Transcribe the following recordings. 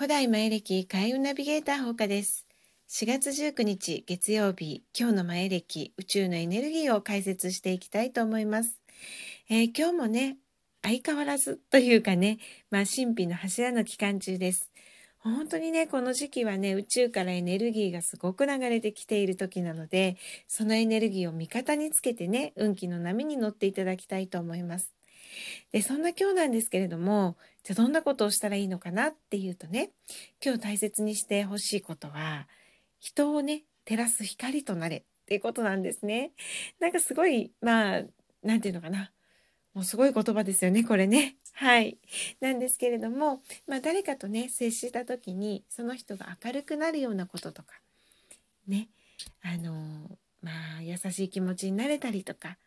古代前歴開運ナビゲーターほかです。4月19日月曜日、今日の前歴宇宙のエネルギーを解説していきたいと思います。えー、今日もね、相変わらずというかね、まあ神秘の柱の期間中です。本当にね、この時期はね、宇宙からエネルギーがすごく流れてきている時なので、そのエネルギーを味方につけてね、運気の波に乗っていただきたいと思います。で、そんな今日なんですけれども、じゃあどんなことをしたらいいのかなっていうとね、今日大切にしてほしいことは、人をね、照らす光となれっていうことなんですね。なんかすごい、まあ、なんていうのかな。もうすごい言葉ですよね、これね。はい。なんですけれども、まあ誰かとね、接した時に、その人が明るくなるようなこととか、ね、あの、まあ優しい気持ちになれたりとか、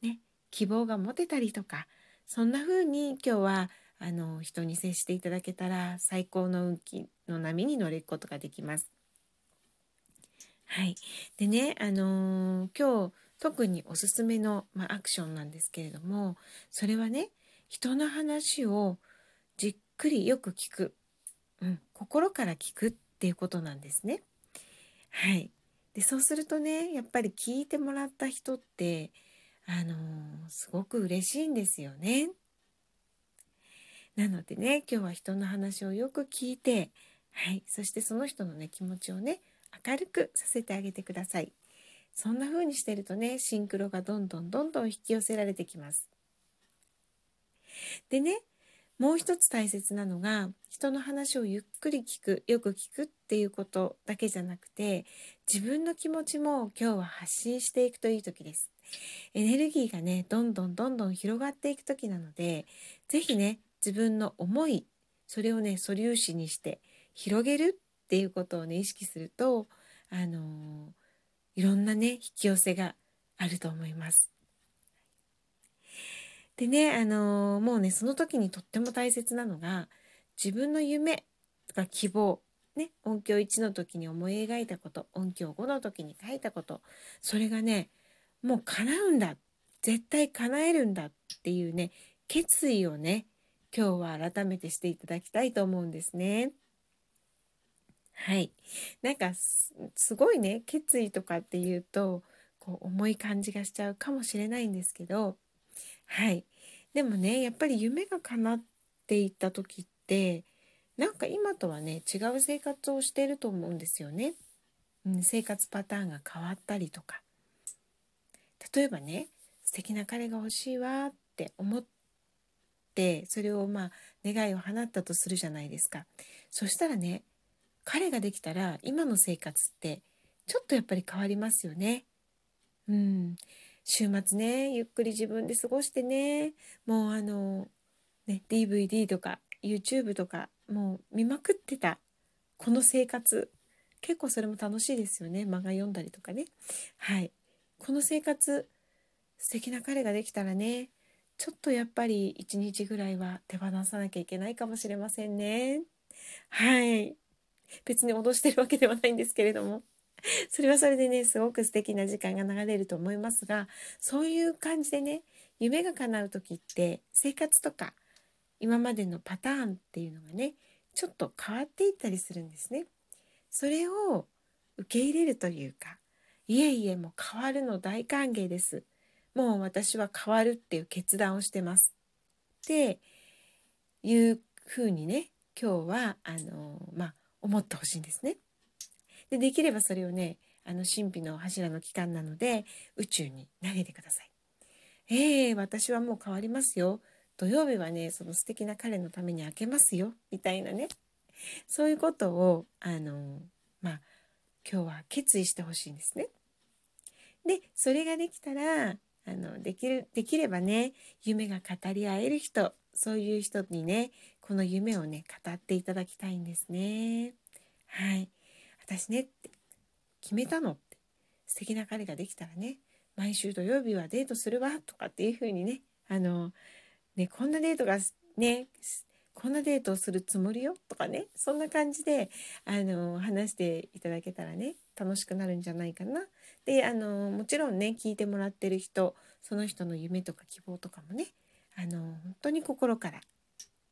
ね、希望が持てたりとか、そんな風に今日はあの人に接していただけたら最高の運気の波に乗れることができます。はい。でね、あのー、今日特におすすめの、まあ、アクションなんですけれども、それはね、人の話をじっくりよく聞く。うん、心から聞くっていうことなんですね。はい。で、そうするとね、やっぱり聞いてもらった人って、あの、すごく嬉しいんですよね。なのでね、今日は人の話をよく聞いて、はい、そしてその人のね、気持ちをね、明るくさせてあげてください。そんな風にしてるとね、シンクロがどんどんどんどん引き寄せられてきます。でね、もう一つ大切なのが人の話をゆっくり聞くよく聞くっていうことだけじゃなくて自分の気持ちも今日は発信していくといい時ですエネルギーがねどんどんどんどん広がっていく時なので是非ね自分の思いそれをね素粒子にして広げるっていうことをね意識するとあのー、いろんなね引き寄せがあると思います。でね、あのー、もうね、その時にとっても大切なのが、自分の夢とか希望、ね、音響1の時に思い描いたこと、音響5の時に書いたこと、それがね、もう叶うんだ。絶対叶えるんだっていうね、決意をね、今日は改めてしていただきたいと思うんですね。はい。なんかす、ごいね、決意とかっていうと、こう重い感じがしちゃうかもしれないんですけど、はい。でもね、やっぱり夢が叶っていった時って、なんか今とはね、違う生活をしてると思うんですよね。うん、生活パターンが変わったりとか。例えばね、素敵な彼が欲しいわって思って、それをまあ願いを放ったとするじゃないですか。そしたらね、彼ができたら今の生活ってちょっとやっぱり変わりますよね。うん。週末ね、ゆっくり自分で過ごしてね、もうあの、ね、DVD とか YouTube とか、もう見まくってた、この生活。結構それも楽しいですよね。漫画読んだりとかね。はい。この生活、素敵な彼ができたらね、ちょっとやっぱり一日ぐらいは手放さなきゃいけないかもしれませんね。はい。別に脅してるわけではないんですけれども。それはそれでね、すごく素敵な時間が流れると思いますが、そういう感じでね、夢が叶う時って生活とか今までのパターンっていうのがね、ちょっと変わっていったりするんですね。それを受け入れるというか、いえいえもう変わるの大歓迎です。もう私は変わるっていう決断をしてます。っていうふうにね、今日は、あの、まあ、思ってほしいんですね。でできればそれをねあの神秘の柱の期間なので宇宙に投げてください。えー、私はもう変わりますよ。土曜日はねその素敵な彼のために開けますよみたいなねそういうことをあのまあ今日は決意してほしいんですね。でそれができたらあのできるできればね夢が語り合える人そういう人にねこの夢をね語っていただきたいんですね。はい私ねって決めたのって素敵な彼ができたらね毎週土曜日はデートするわとかっていう風にねあのねこんなデートがねこんなデートをするつもりよ？とかねそんな感じであの話していただけたらね楽しくなるんじゃないかな。であのもちろんね聞いてもらってる人その人の夢とか希望とかもねあの本当に心から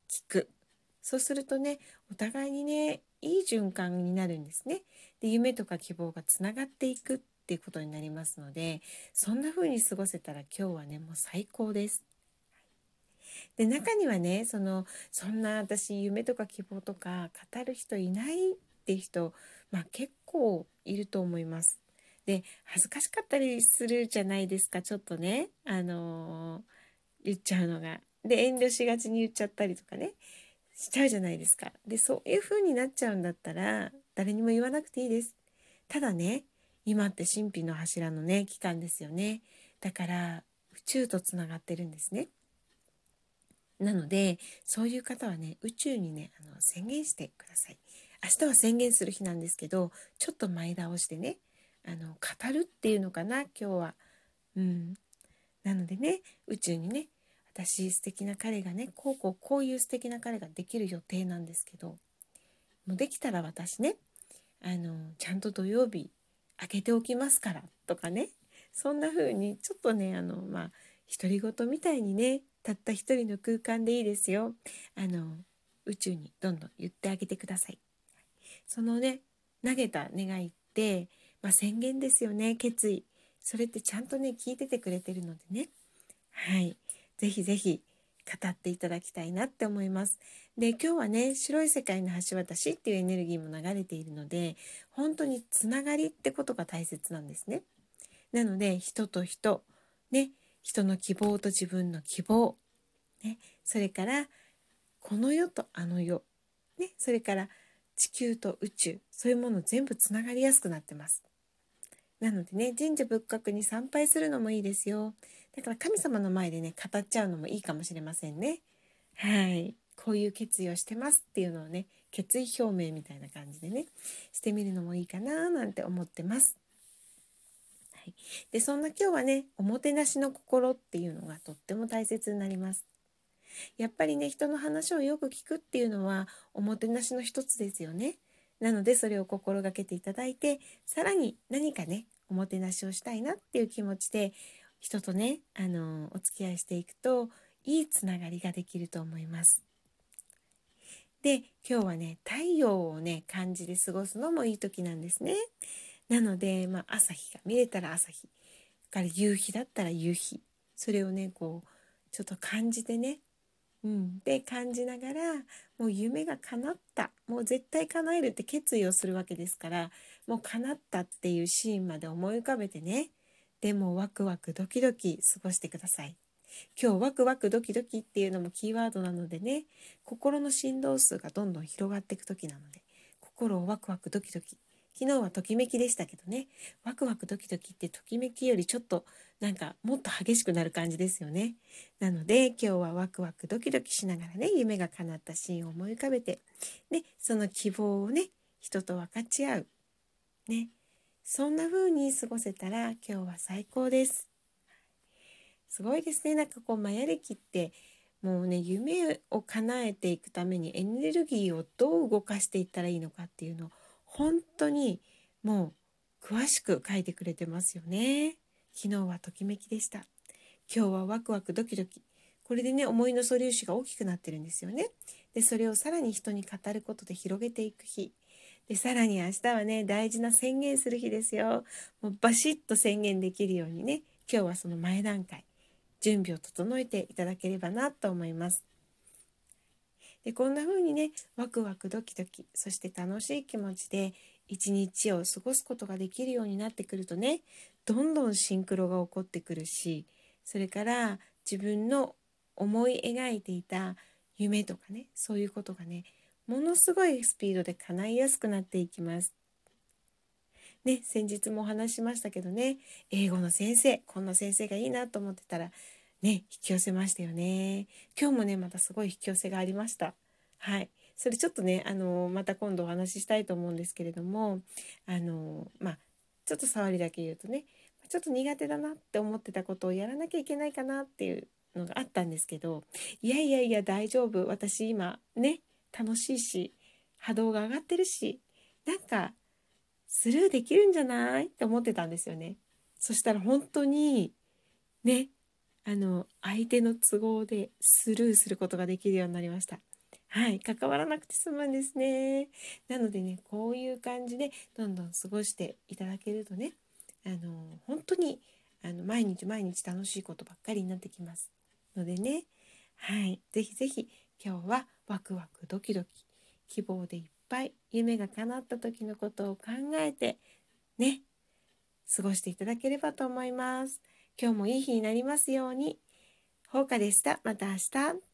聞くそうするとねお互いにねいい循環になるんですね。で夢とか希望がつながっていくっていうことになりますのでそんな風に過ごせたら今日はねもう最高です。で中にはねそのそんな私夢とか希望とか語る人いないって人、まあ、結構いると思います。で恥ずかしかったりするじゃないですかちょっとねあのー、言っちゃうのが。で遠慮しがちに言っちゃったりとかねしちゃうじゃないですか。でそういう風になっちゃうんだったら誰にも言わなくていいです。ただね今って神秘の柱のね期間ですよね。だから宇宙とつながってるんですね。なのでそういう方はね宇宙にねあの宣言してください。明日は宣言する日なんですけどちょっと前倒してねあの語るっていうのかな今日は。うん、なのでね宇宙にね私素敵な彼がねこうこうこういう素敵な彼ができる予定なんですけどもうできたら私ねあのちゃんと土曜日開けておきますからとかねそんな風にちょっとねあのまあ独り言みたいにねたった一人の空間でいいですよ。あの宇宙にどんどん言ってあげてください。そのね投げた願いって、まあ、宣言ですよね。決意。それってちゃんとね聞いててくれてるのでね。はい。是非是非語っていただきたいなって思います。で今日はね白い世界の橋渡しっていうエネルギーも流れているので本当につながりってことが大切なんですね。なので人と人ね人の希望と自分の希望、ね、それからこの世とあの世、ね、それから地球と宇宙そういうもの全部つながりやすくなってます。なのでね神社仏閣に参拝するのもいいですよ。だから神様の前でね語っちゃうのもいいかもしれませんね。はいこういう決意をしてますっていうのをね決意表明みたいな感じでねしてみるのもいいかななんて思ってます。でそんな今日はねおもてなしの心っていうのがとっても大切になります。やっぱりね人の話をよく聞くっていうのはおもてなしの一つですよね。なのでそれを心がけていただいてさらに何かねおもてなしをしたいなっていう気持ちで人とねあのお付き合いしていくといいつながりができると思います。で今日はね太陽をね感じで過ごすのもいい時なんですね。なので、まあ、朝日が見れたら朝日から夕日だったら夕日。それをねこうちょっと感じてね。うん、で感じながらもう夢が叶った。もう絶対叶えるって決意をするわけですからもう叶ったっていうシーンまで思い浮かべてね。でもワクワクドキドキ過ごしてください。今日ワクワクドキドキっていうのもキーワードなのでね。心の振動数がどんどん広がっていく時なので心をワクワクドキドキ。昨日はときめきでしたけどね。ワクワクドキドキってときめきよりちょっとなんかもっと激しくなる感じですよね。なので今日はワクワクドキドキしながらね夢が叶ったシーンを思い浮かべてでその希望をね人と分かち合う。ね。そんな風に過ごせたら今日は最高です。すごいですね。なんかこうマヤ歴ってもうね夢を叶えていくためにエネルギーをどう動かしていったらいいのかっていうのを本当にもう詳しく書いてくれてますよね。昨日はときめきでした。今日はワクワクドキドキ。これでね、思いの素粒子が大きくなってるんですよね。で、それをさらに人に語ることで広げていく日。で、さらに明日はね、大事な宣言する日ですよ。もうバシッと宣言できるようにね、今日はその前段階、準備を整えていただければなと思います。でこんな風にねワクワクドキドキそして楽しい気持ちで一日を過ごすことができるようになってくるとねどんどんシンクロが起こってくるしそれから自分の思い描いていた夢とかねそういうことがねものすごいスピードで叶いやすくなっていきます。ね、先日もお話しましたけどね英語の先生こんな先生がいいなと思ってたらね、引き寄せましたよね。今日もね、またすごい引き寄せがありました。はい。それちょっとね、あの、また今度お話ししたいと思うんですけれども、あの、まあ、ちょっと触りだけ言うとね、ちょっと苦手だなって思ってたことをやらなきゃいけないかなっていうのがあったんですけど、いやいやいや大丈夫。私今ね、楽しいし、波動が上がってるし、なんかスルーできるんじゃない？って思ってたんですよね。そしたら本当にね、あの相手の都合でスルーすることができるようになりました。はい、関わらなくて済むんですね。なのでね、こういう感じでどんどん過ごしていただけるとね、あの本当にあの毎日毎日楽しいことばっかりになってきますのでね、はい、ぜひぜひ今日はワクワクドキドキ希望でいっぱい夢が叶った時のことを考えてね過ごしていただければと思います今日もいい日になりますように。ほうかでした。また明日。